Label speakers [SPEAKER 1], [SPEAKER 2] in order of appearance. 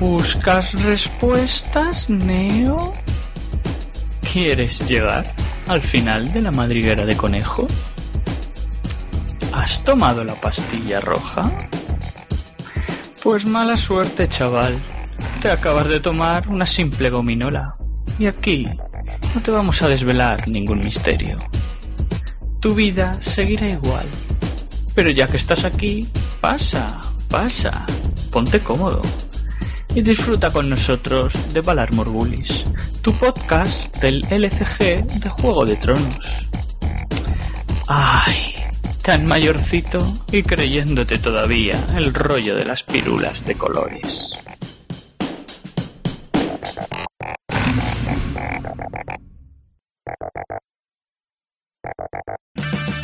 [SPEAKER 1] ¿Buscas respuestas, Neo? ¿Quieres llegar al final de la madriguera de conejo? ¿Has tomado la pastilla roja? Pues mala suerte, chaval. Te acabas de tomar una simple gominola. Y aquí no te vamos a desvelar ningún misterio. Tu vida seguirá igual. Pero ya que estás aquí, pasa, pasa, ponte cómodo y disfruta con nosotros de Valar Morgulis, tu podcast del LCG de Juego de Tronos. Ay, tan mayorcito y creyéndote todavía el rollo de las pirulas de colores.